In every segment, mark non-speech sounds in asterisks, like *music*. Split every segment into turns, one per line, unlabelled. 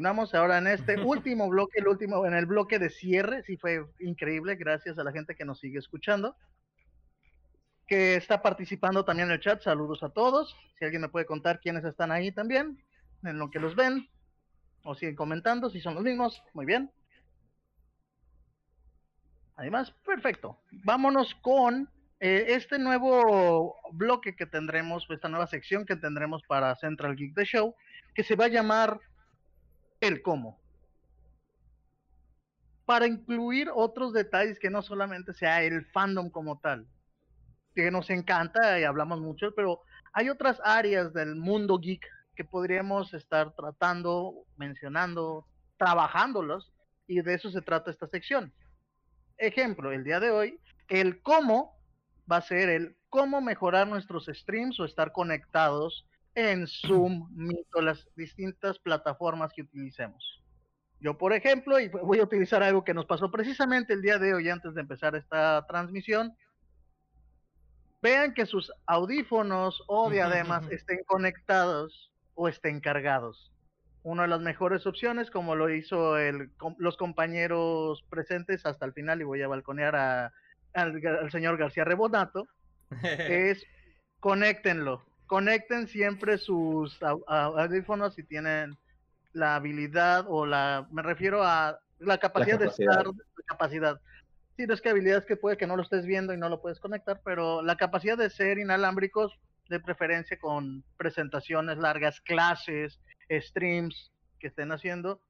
Continuamos ahora en este *laughs* último bloque, el último, en el bloque de cierre, sí fue increíble, gracias a la gente que nos sigue escuchando, que está participando también en el chat, saludos a todos, si alguien me puede contar quiénes están ahí también, en lo que los ven, o siguen comentando, si son los mismos, muy bien. Además, perfecto. Vámonos con eh, este nuevo bloque que tendremos, esta nueva sección que tendremos para Central Geek The Show, que se va a llamar El Cómo. Para incluir otros detalles que no solamente sea el fandom como tal, que nos encanta y hablamos mucho, pero hay otras áreas del mundo geek que podríamos estar tratando, mencionando, trabajándolos, y de eso se trata esta sección. Ejemplo, el día de hoy, el cómo va a ser el cómo mejorar nuestros streams o estar conectados en Zoom, Meet o las distintas plataformas que utilicemos. Yo, por ejemplo, y voy a utilizar algo que nos pasó precisamente el día de hoy antes de empezar esta transmisión. Vean que sus audífonos o diademas estén conectados o estén cargados. Una de las mejores opciones, como lo hizo el, los compañeros presentes hasta el final, y voy a balconear a, al, señor García Rebonato, *laughs* es conéctenlo. Conecten siempre sus audífonos si tienen la habilidad o la, me refiero a la capacidad, de estar, la capacidad. Sí, no es que habilidades que puede que no lo estés viendo y no lo puedes conectar, pero la capacidad de ser inalámbricos de preferencia con presentaciones largas, clases, streams que estén haciendo,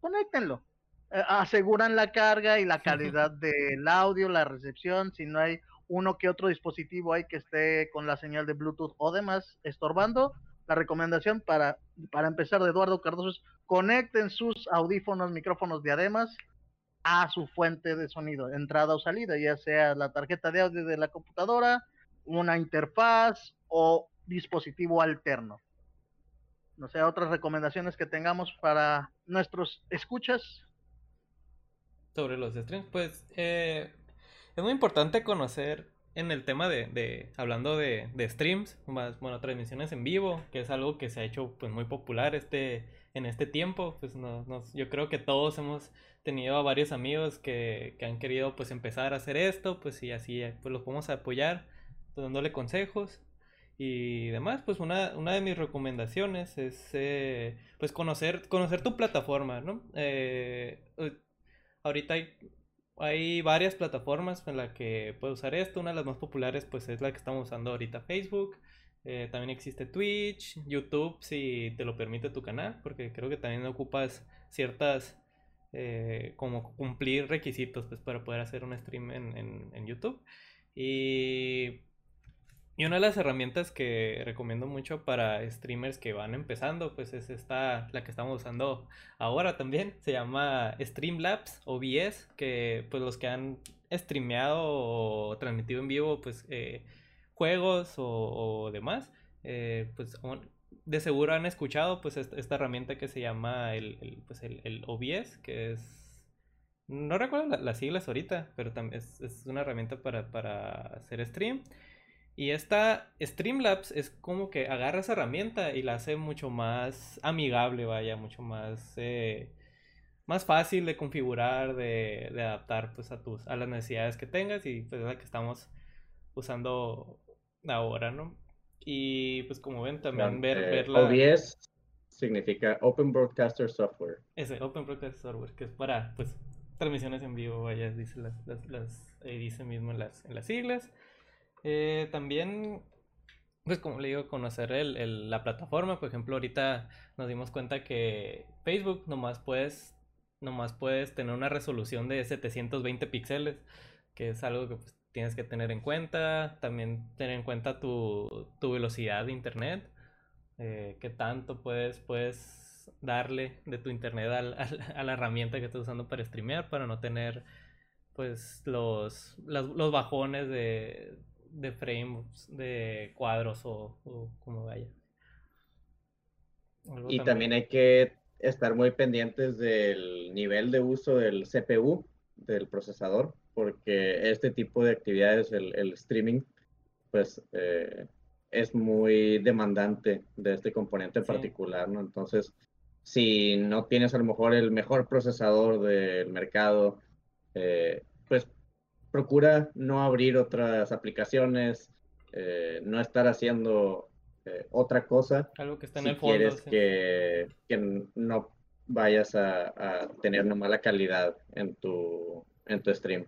conéctenlo. Eh, aseguran la carga y la *laughs* calidad del audio, la recepción, si no hay uno que otro dispositivo ahí que esté con la señal de Bluetooth o demás estorbando, la recomendación para, para empezar de Eduardo Cardoso es conecten sus audífonos, micrófonos, diademas a su fuente de sonido, entrada o salida, ya sea la tarjeta de audio de la computadora, una interfaz o dispositivo alterno. No sé, otras recomendaciones que tengamos para nuestros escuchas.
Sobre los streams, pues eh, es muy importante conocer en el tema de, hablando de, streams, más, bueno, transmisiones en vivo, que es algo que se ha hecho pues muy popular este, en este tiempo, pues yo creo que todos hemos tenido a varios amigos que, que, han querido pues empezar a hacer esto, pues y así pues los podemos apoyar dándole consejos y demás, pues una, una de mis recomendaciones es eh, pues conocer, conocer tu plataforma, ¿no? Eh, ahorita hay, hay varias plataformas en las que puedes usar esto, una de las más populares pues es la que estamos usando ahorita Facebook, eh, también existe Twitch, YouTube si te lo permite tu canal, porque creo que también ocupas ciertas como cumplir requisitos pues para poder hacer un stream en, en YouTube. Y y una de las herramientas que recomiendo mucho para streamers que van empezando, pues es esta, la que estamos usando ahora también. Se llama Streamlabs OBS, que pues los que han streameado o transmitido en vivo, pues eh, juegos o, demás, eh, pues de seguro han escuchado pues esta, herramienta que se llama el, pues, el, OBS, que es... No recuerdo las siglas ahorita, pero es, es una herramienta para, para hacer stream. Y esta Streamlabs es como que agarra esa herramienta y la hace mucho más amigable, vaya, mucho más, eh, más fácil de configurar, de, adaptar pues a tus, a las necesidades que tengas y pues es la que estamos usando ahora, ¿no? Y pues como ven también ver,
eh,
ver
la... OBS significa Open Broadcaster Software.
Ese, Open Broadcaster Software, que es para pues transmisiones en vivo, vaya, dice las, las, eh, dice mismo en las, en las siglas. Eh, también, pues como le digo, conocer el, la plataforma. Por ejemplo, ahorita nos dimos cuenta que Facebook nomás puedes, nomás puedes tener una resolución de 720 píxeles, que es algo que pues, tienes que tener en cuenta. También tener en cuenta tu, velocidad de internet. Eh, qué tanto puedes, puedes darle de tu internet a la herramienta que estás usando para streamear para no tener pues los, los bajones de, de frames, de cuadros o, como vaya.
y también... hay que estar muy pendientes del nivel de uso del CPU, del procesador, porque este tipo de actividades, el, streaming, pues eh, es muy demandante de este componente en particular, ¿no? Entonces, si no tienes a lo mejor el mejor procesador del mercado, eh, pues procura no abrir otras aplicaciones, eh, no estar haciendo eh, otra cosa.
Algo que está en
si
el fondo.
quieres
sí.
que, que no vayas a, a tener una mala calidad en tu, en tu stream.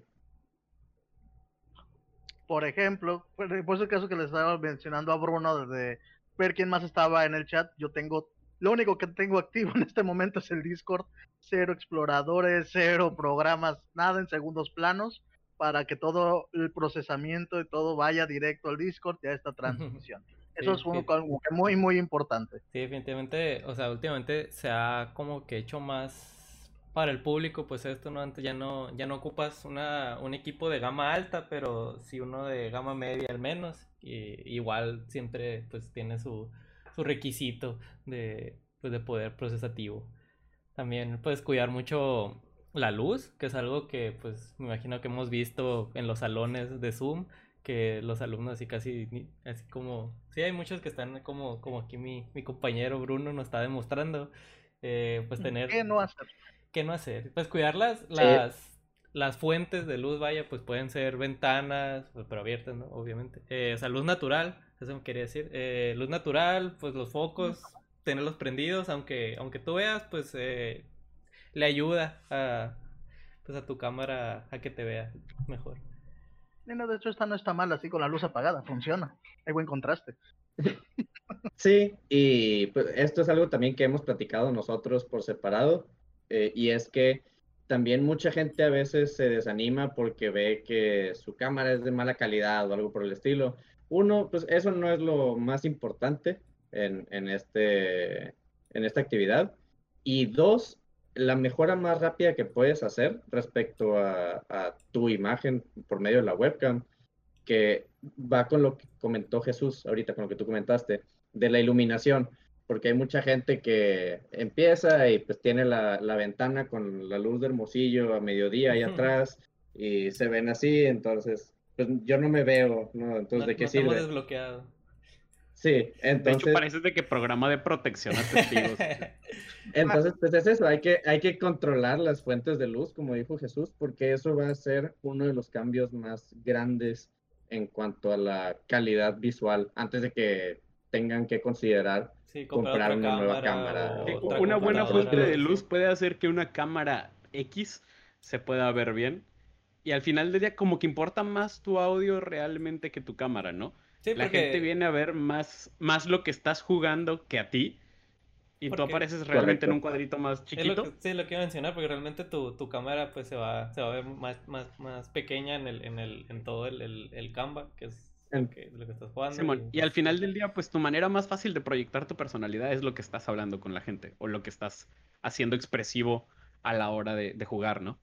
Por ejemplo, por ese caso que les estaba mencionando a Bruno de ver quién más estaba en el chat, yo tengo, lo único que tengo activo *laughs* en este momento es el Discord, cero exploradores, cero programas, nada en segundos planos, para que todo el procesamiento y todo vaya directo al Discord y a esta transmisión. Eso
Sí,
es un-
sí.
algo que muy, muy importante.
Sí, definitivamente, o sea, últimamente se ha como que hecho más para el público, pues esto, ¿no? Antes ya no, ya no ocupas una, un equipo de gama alta, pero sí uno de gama media al menos. Y igual siempre pues tiene su, su requisito de, pues, de poder procesativo. También puedes cuidar mucho la luz, que es algo que pues me imagino que hemos visto en los salones de Zoom, que los alumnos así casi, así como, sí hay muchos que están como, como aquí mi, mi compañero Bruno nos está demostrando, eh, pues tener,
¿Qué no hacer?
¿qué no hacer? Pues cuidar las, las, las fuentes de luz, vaya, pues pueden ser ventanas, pues, pero abiertas, ¿no? Obviamente. Eh, o sea, luz natural, eso me quería decir. Eh, luz natural, pues los focos, tenerlos prendidos, aunque, aunque tú veas, pues eh, le ayuda a, pues, a tu cámara a que te vea mejor.
No, de hecho, esta no está mal así con la luz apagada, funciona. Hay buen contraste. *laughs*
Sí, y pues, esto es algo también que hemos platicado nosotros por separado, eh, y es que también mucha gente a veces se desanima porque ve que su cámara es de mala calidad o algo por el estilo. Uno, pues eso no es lo más importante en, en este, en esta actividad. Y dos, la mejora más rápida que puedes hacer respecto a, a tu imagen por medio de la webcam, que va con lo que comentó Jesús ahorita, con lo que tú comentaste, de la iluminación, porque hay mucha gente que empieza y pues tiene la, la ventana con la luz de Hermosillo a mediodía ahí atrás y se ven así, entonces pues yo no me veo, ¿no? Entonces,
No-
¿de qué
no
sirve?
desbloqueado.
Sí,
De
entonces...
hecho, parece de que programa de protección a testigos. *laughs*
Entonces, pues es eso, hay que, hay que controlar las fuentes de luz, como dijo Jesús, porque eso va a ser uno de los cambios más grandes en cuanto a la calidad visual, antes de que tengan que considerar
Sí, comprar,
una nueva
cámara o
una buena fuente de luz puede hacer que una cámara X se pueda ver bien. Y al final del día, como que importa más tu audio realmente que tu cámara, ¿no?
Sí,
La
porque-
gente viene a ver más, más lo que estás jugando que a ti. Y tú apareces realmente en un cuadrito más
Es lo
chiquito.
que, sí, lo que iba a mencionar, porque realmente tu, tu cámara pues se va, se va a ver más, más, más pequeña en el, en el, en todo el, el, el Canva, que es lo que, lo que estás jugando.
Simón, y al final del día, pues tu manera más fácil de proyectar tu personalidad es lo que estás hablando con la gente o lo que estás haciendo expresivo a la hora de, de jugar, ¿no?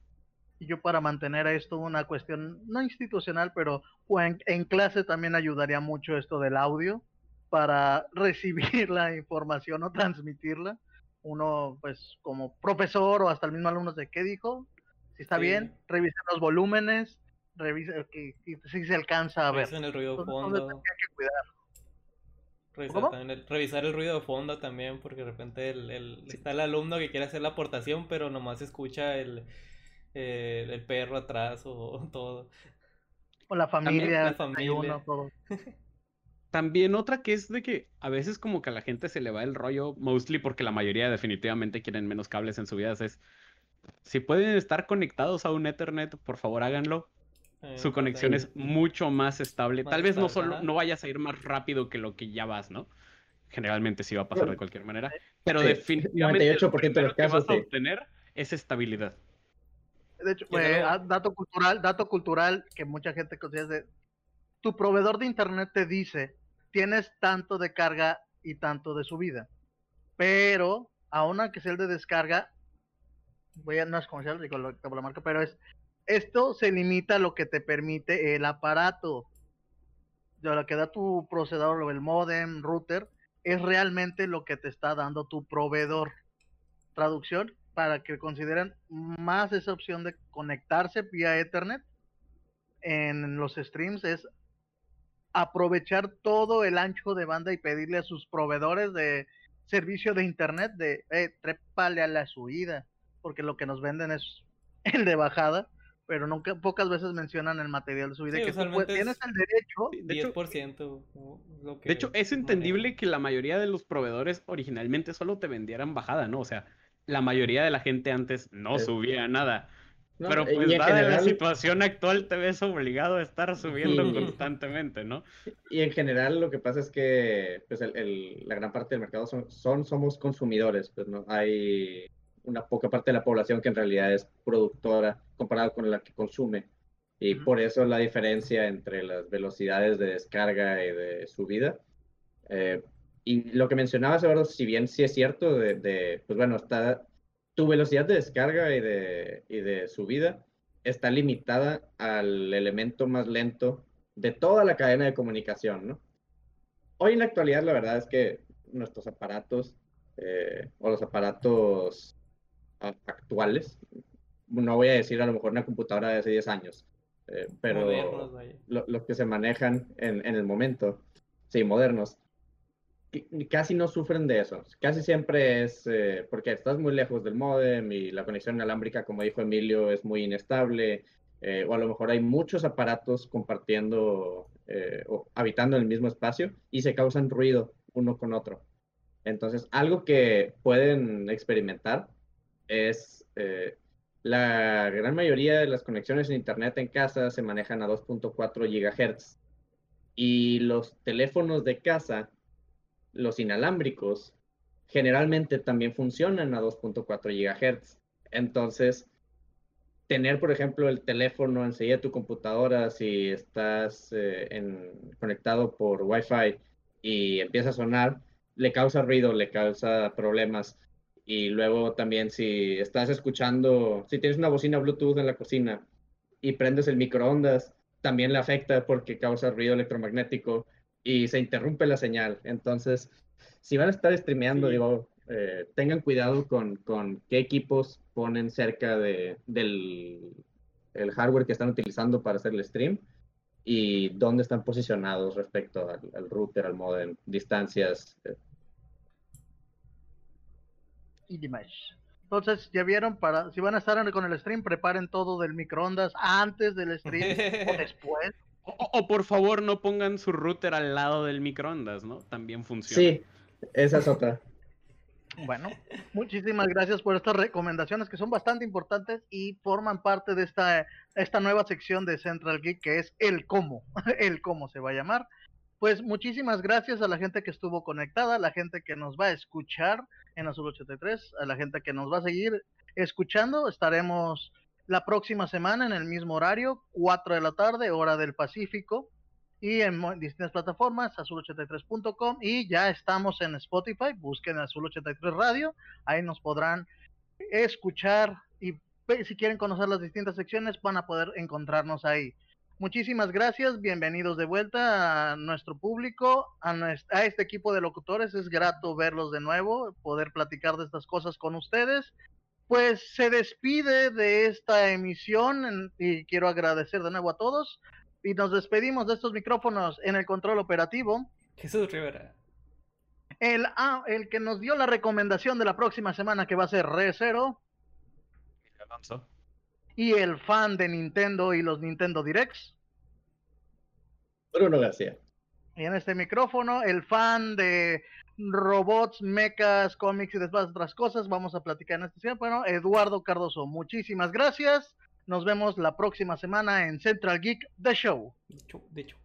Y yo para mantener esto una cuestión no institucional, pero en, en clase también ayudaría mucho esto del audio para *laughs* recibir la información o transmitirla. Uno, pues, como profesor o hasta el mismo alumno de qué dijo, si está
Sí.
bien, revisen los volúmenes, revisen que, que si se alcanza a ver.
Revisar el ruido de fondo.
detalles que hay que cuidar.
Revisar,
¿Cómo?
también el, revisar el ruido de fondo también, porque de repente el, el- está el alumno que quiere hacer la aportación, pero nomás escucha el, eh, el perro atrás o, *laughs* todo.
O la familia,
la
el
familia.
desayuno, todo. *laughs*
También otra que es de que a veces como que a la gente se le va el rollo, mostly porque la mayoría definitivamente quieren menos cables en su vida, es si pueden estar conectados a un Ethernet, por favor háganlo.
Eh,
Su
pues,
conexión es mucho más estable.
Más
Tal vez no solo no vayas a ir más rápido que lo que ya vas, ¿no? Generalmente sí va a pasar de cualquier manera, pero
sí,
definitivamente
98%
lo
de los
primero que vas a obtener es estabilidad.
De hecho, eh, ah, dato cultural, dato cultural que mucha gente considera de tu proveedor de internet te dice tienes tanto de carga y tanto de subida, pero aún aunque sea el de descarga, voy a no es comercial la marca, pero es esto se limita a lo que te permite el aparato. De lo que da tu procesador o el modem, router, es realmente lo que te está dando tu proveedor. Traducción para que consideren más esa opción de conectarse vía Ethernet en los streams es aprovechar todo el ancho de banda y pedirle a sus proveedores de servicio de internet de eh, trépale a la subida, porque lo que nos venden es *laughs* el de bajada, pero nunca pocas veces mencionan el material de subida
Sí,
que tú
usualmente
tienes
es
el derecho.
De hecho-
10% o lo que
De hecho, es entendible que la mayoría de los proveedores originalmente solo te vendieran bajada, ¿no? O sea, la mayoría de la gente antes no
Es-
subía nada.
No,
Pero
y
pues dada la
general-
situación actual te ves obligado a estar subiendo
Sí.
constantemente, ¿no?
Y en general lo que pasa es que pues el- el- la gran parte del mercado son, son- somos consumidores, pues no hay una poca parte de la población que en realidad es productora comparado con la que consume. Y
Ujú.
por eso la diferencia entre las velocidades de descarga y de subida. Eh, y lo que mencionabas, Eduardo, si bien sí es cierto, de, de, pues bueno, está tu velocidad de descarga y de, y de subida está limitada al elemento más lento de toda la cadena de comunicación, ¿no? Hoy en la actualidad, la verdad es que nuestros aparatos eh, o los aparatos actuales, no voy a decir a lo mejor una computadora de hace 10 años, eh, pero
vaya.
lo- los que se manejan en, en el momento, sí, modernos, casi no sufren de eso. Casi siempre es eh, porque estás muy lejos del módem y la conexión inalámbrica, como dijo Emilio, es muy inestable. eh, o a lo mejor hay muchos aparatos compartiendo eh, o habitando en el mismo espacio y se causan ruido uno con otro. Entonces, algo que pueden experimentar es eh, la gran mayoría de las conexiones en Internet en casa se manejan a 2.4 GHz y los teléfonos de casa, los inalámbricos, generalmente también funcionan a 2.4 GHz. Entonces, tener, por ejemplo, el teléfono enseguida de tu computadora, si estás eh, en- conectado por Wi-Fi y empieza a sonar, le causa ruido, le causa problemas. Y luego también si estás escuchando, si tienes una bocina Bluetooth en la cocina y prendes el microondas, también le afecta porque causa ruido electromagnético y se interrumpe la señal. Entonces, si van a estar streameando,
Sí.
digo, eh, tengan cuidado con, con qué equipos ponen cerca de, del el hardware que están utilizando para hacer el stream y dónde están posicionados respecto al, al router, al modem, distancias. eh,
y demás. Entonces, ya vieron, para si van a estar con el stream, preparen todo del microondas antes del stream o *laughs* después.
O, por favor no pongan su router al lado del microondas, ¿no? También funciona.
Sí, esa es otra.
Bueno, muchísimas gracias por estas recomendaciones que son bastante importantes y forman parte de esta, esta nueva sección de Central Geek que es el cómo, *laughs* el cómo se va a llamar. Pues muchísimas gracias a la gente que estuvo conectada, a la gente que nos va a escuchar en Azul 83, a la gente que nos va a seguir escuchando. Estaremos la próxima semana en el mismo horario, 4 de la tarde, hora del Pacífico, y en distintas plataformas, azul83.com, y ya estamos en Spotify, busquen Azul83 Radio, ahí nos podrán escuchar y si quieren conocer las distintas secciones van a poder encontrarnos ahí. Muchísimas gracias, bienvenidos de vuelta a nuestro público, a, a este equipo de locutores, es grato verlos de nuevo, poder platicar de estas cosas con ustedes. Pues se despide de esta emisión en- y quiero agradecer de nuevo a todos y nos despedimos de estos micrófonos en el control operativo.
Jesús Rivera.
El, ah, el que nos dio la recomendación de la próxima semana que va a ser Re Zero
Alonso.
y el fan de Nintendo y los Nintendo Directs.
Bruno García.
Y en este micrófono, el fan de robots, mechas, cómics y demás otras cosas. Vamos a platicar en este tiempo. Bueno, Eduardo Cardoso, muchísimas gracias. Nos vemos la próxima semana en Central Geek The Show.
De hecho, de hecho.